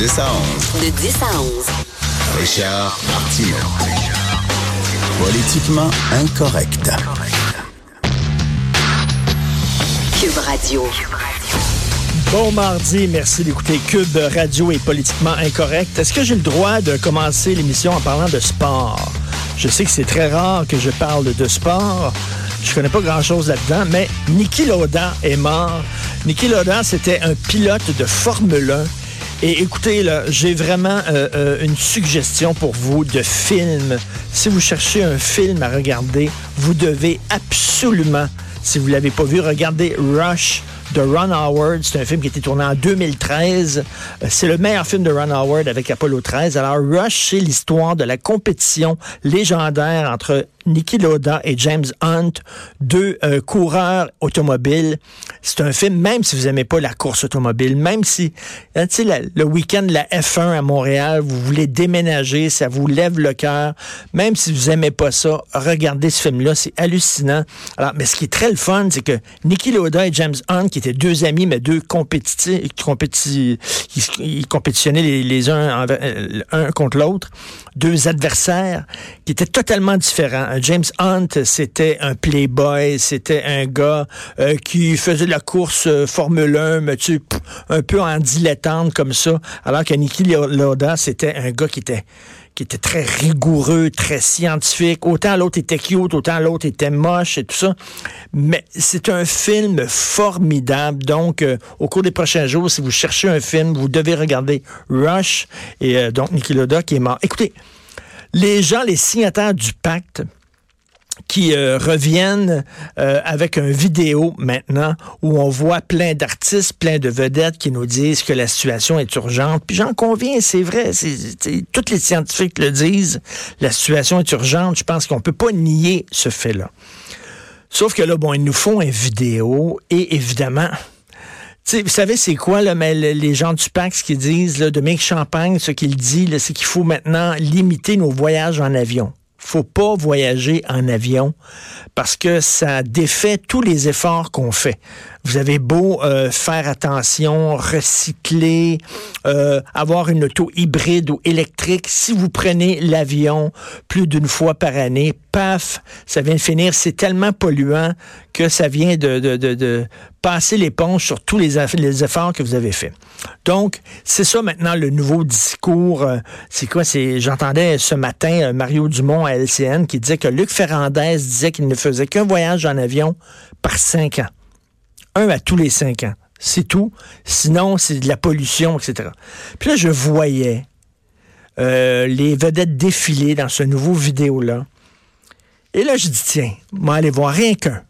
10 à 11. De 10 à 11. Richard Martineau. Politiquement incorrect. Cube Radio. Bon mardi, merci d'écouter Cube Radio et politiquement incorrect. Est-ce que j'ai le droit de commencer l'émission en parlant de sport? Je sais que c'est très rare que je parle de sport. Je connais pas grand-chose là-dedans, mais Niki Lauda est mort. Niki Lauda, c'était un pilote de Formule 1. Et écoutez, là, j'ai vraiment euh, euh, une suggestion pour vous de film. Si vous cherchez un film à regarder, vous devez absolument, si vous l'avez pas vu, regarder Rush de Ron Howard. C'est un film qui a été tourné en 2013. Euh, C'est le meilleur film de Ron Howard avec Apollo 13. Alors, Rush, c'est l'histoire de la compétition légendaire entre Niki Lauda et James Hunt, deux euh, coureurs automobiles. C'est un film, même si vous aimez pas la course automobile, même si, hein, la- le week-end de la F1 à Montréal, vous voulez déménager, ça vous lève le cœur. Même si vous aimez pas ça, regardez ce film-là, c'est hallucinant. Alors, mais ce qui est très le fun, c'est que Niki Lauda et James Hunt, qui étaient deux amis, mais deux compétitifs, compéti- ils, ils compétitionnaient les, uns euh, contre l'autre, deux adversaires qui étaient totalement différents. James Hunt, c'était un playboy, c'était un gars euh, qui faisait la course euh, Formule 1, mais tu un peu en dilettante comme ça, alors que Niki Lauda, c'était un gars qui était qui était très rigoureux, très scientifique. Autant l'autre était cute, autant l'autre était moche et tout ça. Mais c'est un film formidable. Donc, euh, au cours des prochains jours, si vous cherchez un film, vous devez regarder Rush et euh, donc Niki Lauda qui est mort. Écoutez, les gens, les signataires du pacte, qui euh, reviennent euh, avec un vidéo maintenant où on voit plein d'artistes, plein de vedettes qui nous disent que la situation est urgente. Puis j'en conviens, c'est vrai, c'est, tous les scientifiques le disent, la situation est urgente. Je pense qu'on peut pas nier ce fait-là. Sauf que là, bon, ils nous font une vidéo et évidemment, tu sais, vous savez, c'est quoi, là, mais le- les gens du PAC, ce qu'ils disent, là, Dominique Champagne, ce qu'il dit, c'est qu'il faut maintenant limiter nos voyages en avion. Faut pas voyager en avion parce que ça défait tous les efforts qu'on fait. Vous avez beau euh, faire attention, recycler, euh, avoir une auto hybride ou électrique, si vous prenez l'avion plus d'une fois par année, paf, ça vient de finir. C'est tellement polluant que ça vient de, de, de, de passer l'éponge sur tous les, efforts que vous avez faits. Donc, c'est ça maintenant le nouveau discours. euh, C'est quoi? C'est J'entendais ce matin Mario Dumont à LCN qui disait que Luc Ferrandez disait qu'il ne faisait qu'un voyage en avion par cinq ans un à tous les cinq ans. C'est tout. Sinon, c'est de la pollution, etc. Puis là, je voyais euh, les vedettes défiler dans ce nouveau vidéo-là. Et là, je dis, tiens, moi, aller voir rien qu'un.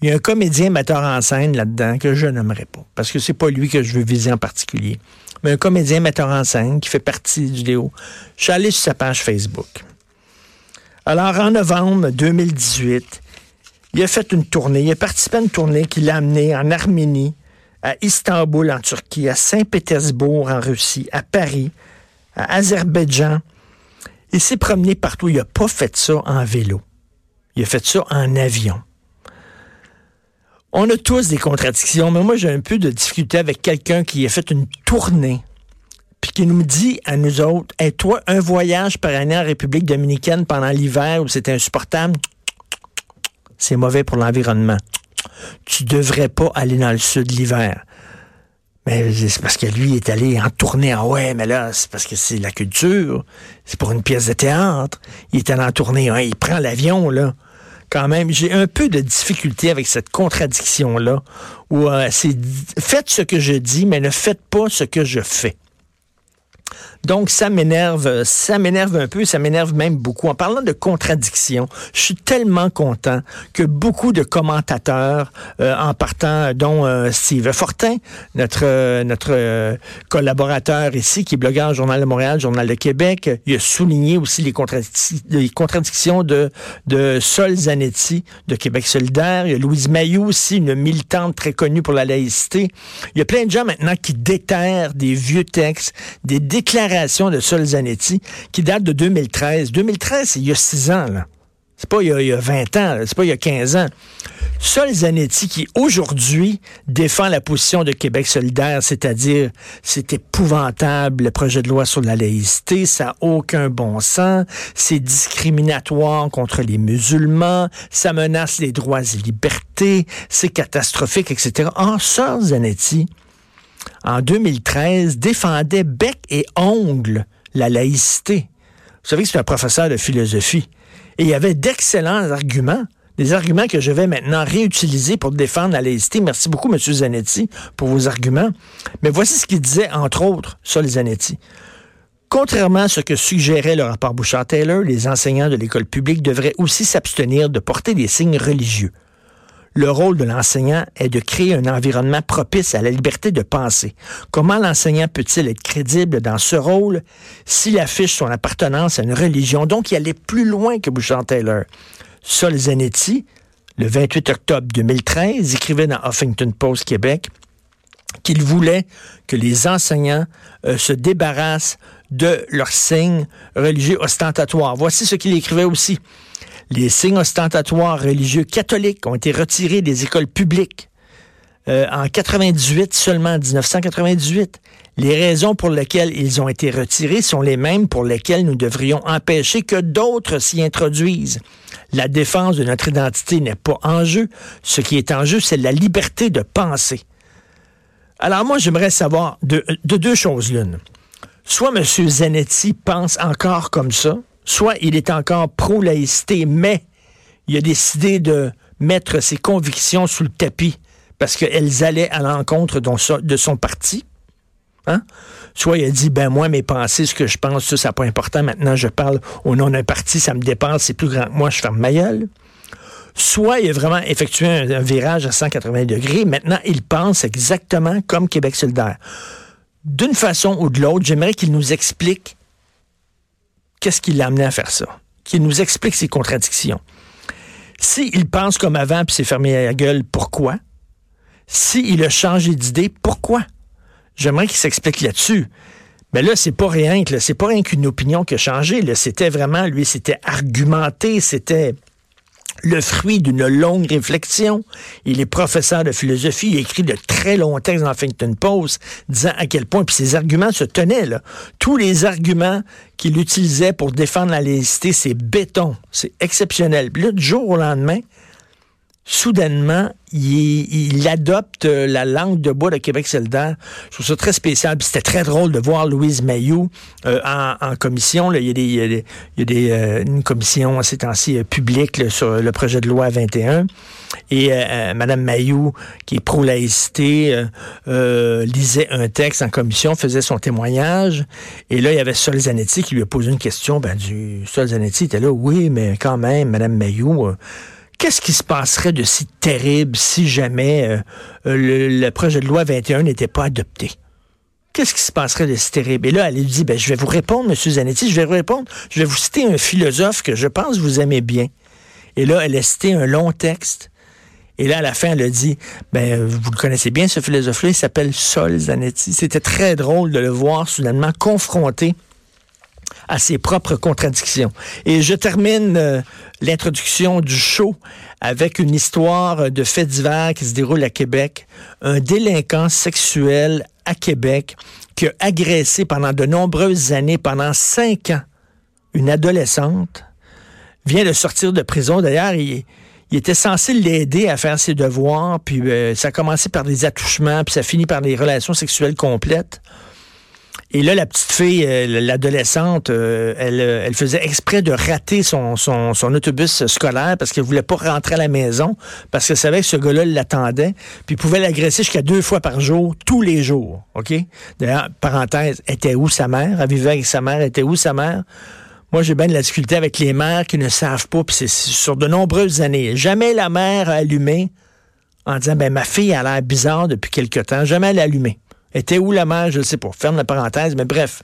Il y a un comédien metteur en scène là-dedans que je n'aimerais pas, parce que c'est pas lui que je veux viser en particulier. Mais un comédien metteur en scène qui fait partie du vidéo. Je suis allé sur sa page Facebook. Alors, en novembre 2018, il a fait une tournée. Il a participé à une tournée qui l'a amené en Arménie, à Istanbul en Turquie, à Saint-Pétersbourg en Russie, à Paris, à Azerbaïdjan. Il s'est promené partout. Il n'a pas fait ça en vélo. Il a fait ça en avion. On a tous des contradictions, mais moi j'ai un peu de difficulté avec quelqu'un qui a fait une tournée puis qui nous dit à nous autres, hey, toi, un voyage par année en République dominicaine pendant l'hiver où c'était insupportable, c'est mauvais pour l'environnement. Tu devrais pas aller dans le sud l'hiver. Mais c'est parce que lui est allé en tournée. Ah ouais, mais là, c'est parce que c'est la culture. C'est pour une pièce de théâtre. Il est allé en tournée. hein, il prend l'avion, là. Quand même, j'ai un peu de difficulté avec cette contradiction-là, où euh, c'est faites ce que je dis, mais ne faites pas ce que je fais. Donc, ça m'énerve, ça m'énerve un peu, ça m'énerve même beaucoup. En parlant de contradiction, je suis tellement content que beaucoup de commentateurs, euh, en partant, dont euh, Steve Fortin, notre, notre collaborateur ici, qui est blogueur Journal de Montréal, Journal de Québec, il a souligné aussi les, contradictions de, de Sol Zanetti de Québec solidaire. Il y a Louise Mayou aussi, une militante très connue pour la laïcité. Il y a plein de gens maintenant qui déterrent des vieux textes, des déclarations de Sol Zanetti qui datent de 2013. 2013, c'est il y a six ans, là. C'est pas il y, a, 20 ans, c'est pas il y a 15 ans. Sol Zanetti qui aujourd'hui défend la position de Québec solidaire, c'est-à-dire c'est épouvantable le projet de loi sur la laïcité, ça n'a aucun bon sens, c'est discriminatoire contre les musulmans, ça menace les droits et libertés, c'est catastrophique, etc. En Sol Zanetti, en 2013, défendait bec et ongle la laïcité. Vous savez que c'est un professeur de philosophie. Et il y avait d'excellents arguments, des arguments que je vais maintenant réutiliser pour défendre la laïcité. Merci beaucoup, M. Zanetti, pour vos arguments. Mais voici ce qu'il disait, entre autres, sur les Zanetti. Contrairement à ce que suggérait le rapport Bouchard-Taylor, les enseignants de l'école publique devraient aussi s'abstenir de porter des signes religieux. Le rôle de l'enseignant est de créer un environnement propice à la liberté de penser. Comment l'enseignant peut-il être crédible dans ce rôle s'il affiche son appartenance à une religion? Donc, il allait plus loin que Bouchard-Taylor. Sol Zanetti, le 28 octobre 2013, écrivait dans Huffington Post Québec qu'il voulait que les enseignants euh, se débarrassent de leurs signes religieux ostentatoires. Voici ce qu'il écrivait aussi. Les signes ostentatoires religieux catholiques ont été retirés des écoles publiques. Euh, en 98, seulement en 1998. Les raisons pour lesquelles ils ont été retirés sont les mêmes pour lesquelles nous devrions empêcher que d'autres s'y introduisent. La défense de notre identité n'est pas en jeu. Ce qui est en jeu, c'est la liberté de penser. Alors moi, j'aimerais savoir de, de deux choses l'une. Soit M. Zanetti pense encore comme ça, soit il est encore pro-laïcité, mais il a décidé de mettre ses convictions sous le tapis parce qu'elles allaient à l'encontre de son parti. Hein? Soit il a dit, ben moi, mes pensées, ce que je pense, ça, c'est pas important. Maintenant, je parle au nom d'un parti, ça me dépasse, c'est plus grand que moi, je ferme ma gueule. Soit il a vraiment effectué un, un, virage à 180 degrés. Maintenant, il pense exactement comme Québec solidaire. D'une façon ou de l'autre, j'aimerais qu'il nous explique qu'est-ce qui l'a amené à faire ça? Qu'il nous explique ses contradictions? S'il pense comme avant puis s'est fermé la gueule, pourquoi? S'il a changé d'idée, pourquoi? J'aimerais qu'il s'explique là-dessus. Mais là, c'est pas rien que c'est pas rien qu'une opinion qui a changé. C'était vraiment, lui, c'était argumenté, c'était le fruit d'une longue réflexion. Il est professeur de philosophie, il écrit de très longs textes dans Huffington Post disant à quel point, puis ses arguments se tenaient, là. Tous les arguments qu'il utilisait pour défendre la laïcité, c'est béton, c'est exceptionnel. Puis là, jour au lendemain, soudainement, il, adopte la langue de bois de Québec solidaire. Je trouve ça très spécial. C'était très drôle de voir Louise Mayou euh, en, commission. Il y a, euh, une commission ces temps-ci euh, publique sur le projet de loi 21. Et Madame Mayou, qui est pro-laïcité, lisait un texte en commission, faisait son témoignage. Et là, il y avait Sol Zanetti qui lui a posé une question. Ben, du Sol Zanetti était là, oui, mais quand même, Madame Mayou Qu'est-ce qui se passerait de si terrible si jamais euh, euh, le, projet de loi 21 n'était pas adopté? Qu'est-ce qui se passerait de si terrible? Et là, elle lui dit, ben, je vais vous répondre, M. Zanetti, je vais vous répondre. Je vais vous citer un philosophe que je pense vous aimez bien. Et là, elle a cité un long texte. Et là, à la fin, elle a dit, ben, vous le connaissez bien, ce philosophe-là, il s'appelle Sol Zanetti. C'était très drôle de le voir soudainement confronté à ses propres contradictions. Et je termine euh, l'introduction du show avec une histoire de fait divers qui se déroule à Québec. Un délinquant sexuel à Québec qui a agressé pendant de nombreuses années, pendant cinq ans, une adolescente, vient de sortir de prison. D'ailleurs, il, était censé l'aider à faire ses devoirs, puis euh, ça a commencé par des attouchements, puis ça finit par des relations sexuelles complètes. Et là, la petite fille, euh, l'adolescente, euh, elle, euh, elle faisait exprès de rater son, son, son autobus scolaire parce qu'elle voulait pas rentrer à la maison parce qu'elle savait que ce gars-là l'attendait. Puis pouvait l'agresser jusqu'à deux fois par jour, tous les jours. OK? D'ailleurs, parenthèse, était où sa mère? Elle vivait avec sa mère. Était où sa mère? Moi, j'ai bien de la difficulté avec les mères qui ne savent pas, puis c'est sur de nombreuses années. Jamais la mère a allumé en disant, ben ma fille a l'air bizarre depuis quelque temps. Jamais elle a allumé. Était où la mère? Je ne sais pas. Ferme la parenthèse, mais bref.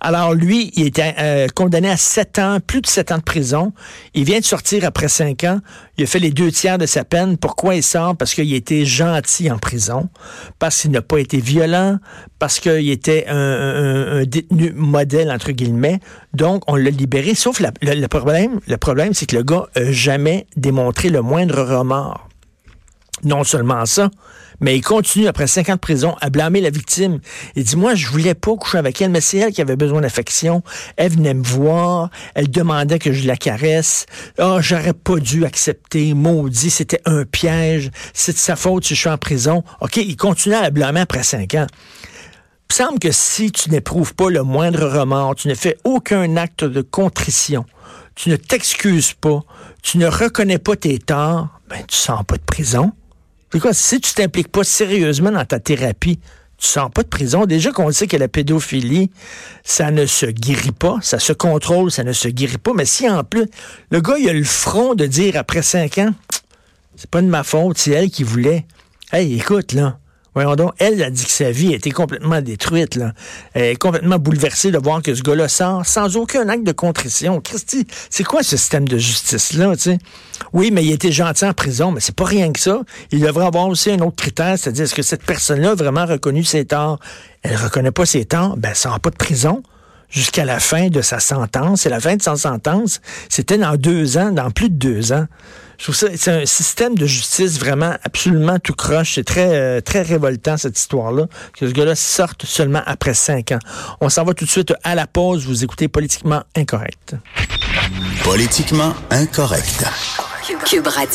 Alors lui, il était euh, condamné à sept ans, plus de sept ans de prison. Il vient de sortir après cinq ans. Il a fait les deux tiers de sa peine. Pourquoi il sort? Parce qu'il était gentil en prison, parce qu'il n'a pas été violent, parce qu'il était un, détenu modèle, entre guillemets. Donc, on l'a libéré. Sauf le, problème, le problème, c'est que le gars n'a jamais démontré le moindre remords. Non seulement ça, mais il continue, après cinq ans de prison, à blâmer la victime. Il dit, moi, je voulais pas coucher avec elle, mais c'est elle qui avait besoin d'affection. Elle venait me voir, elle demandait que je la caresse. Ah, oh, j'aurais pas dû accepter, maudit, c'était un piège, c'est de sa faute si je suis en prison. OK, il continue à blâmer après cinq ans. Il semble que si tu n'éprouves pas le moindre remords, tu ne fais aucun acte de contrition, tu ne t'excuses pas, tu ne reconnais pas tes torts, ben, tu sens pas de prison. Quoi, si tu t'impliques pas sérieusement dans ta thérapie, tu sors pas de prison. Déjà qu'on sait que la pédophilie, ça ne se guérit pas, ça se contrôle, ça ne se guérit pas. Mais si en plus, le gars, il a le front de dire après cinq ans, c'est pas de ma faute, c'est elle qui voulait. Hey, écoute, là, Voyons donc, elle a dit que sa vie a été complètement détruite. Là. Elle est complètement bouleversée de voir que ce gars-là sort sans aucun acte de contrition. Christy, c'est quoi ce système de justice-là? Oui, mais il était gentil en prison, mais c'est pas rien que ça. Il devrait avoir aussi un autre critère, c'est-à-dire est-ce que cette personne-là a vraiment reconnu ses torts? Elle reconnaît pas ses torts, ben ça n'a pas de prison jusqu'à la fin de sa sentence. Et la fin de sa sentence, c'était dans deux ans, dans plus de deux ans. Je trouve ça, c'est un système de justice vraiment absolument tout croche. C'est très, euh, très révoltant, cette histoire-là, que ce gars-là sorte seulement après cinq ans. On s'en va tout de suite à la pause. Vous écoutez Politiquement Incorrect. Politiquement Incorrect. Cube Radio.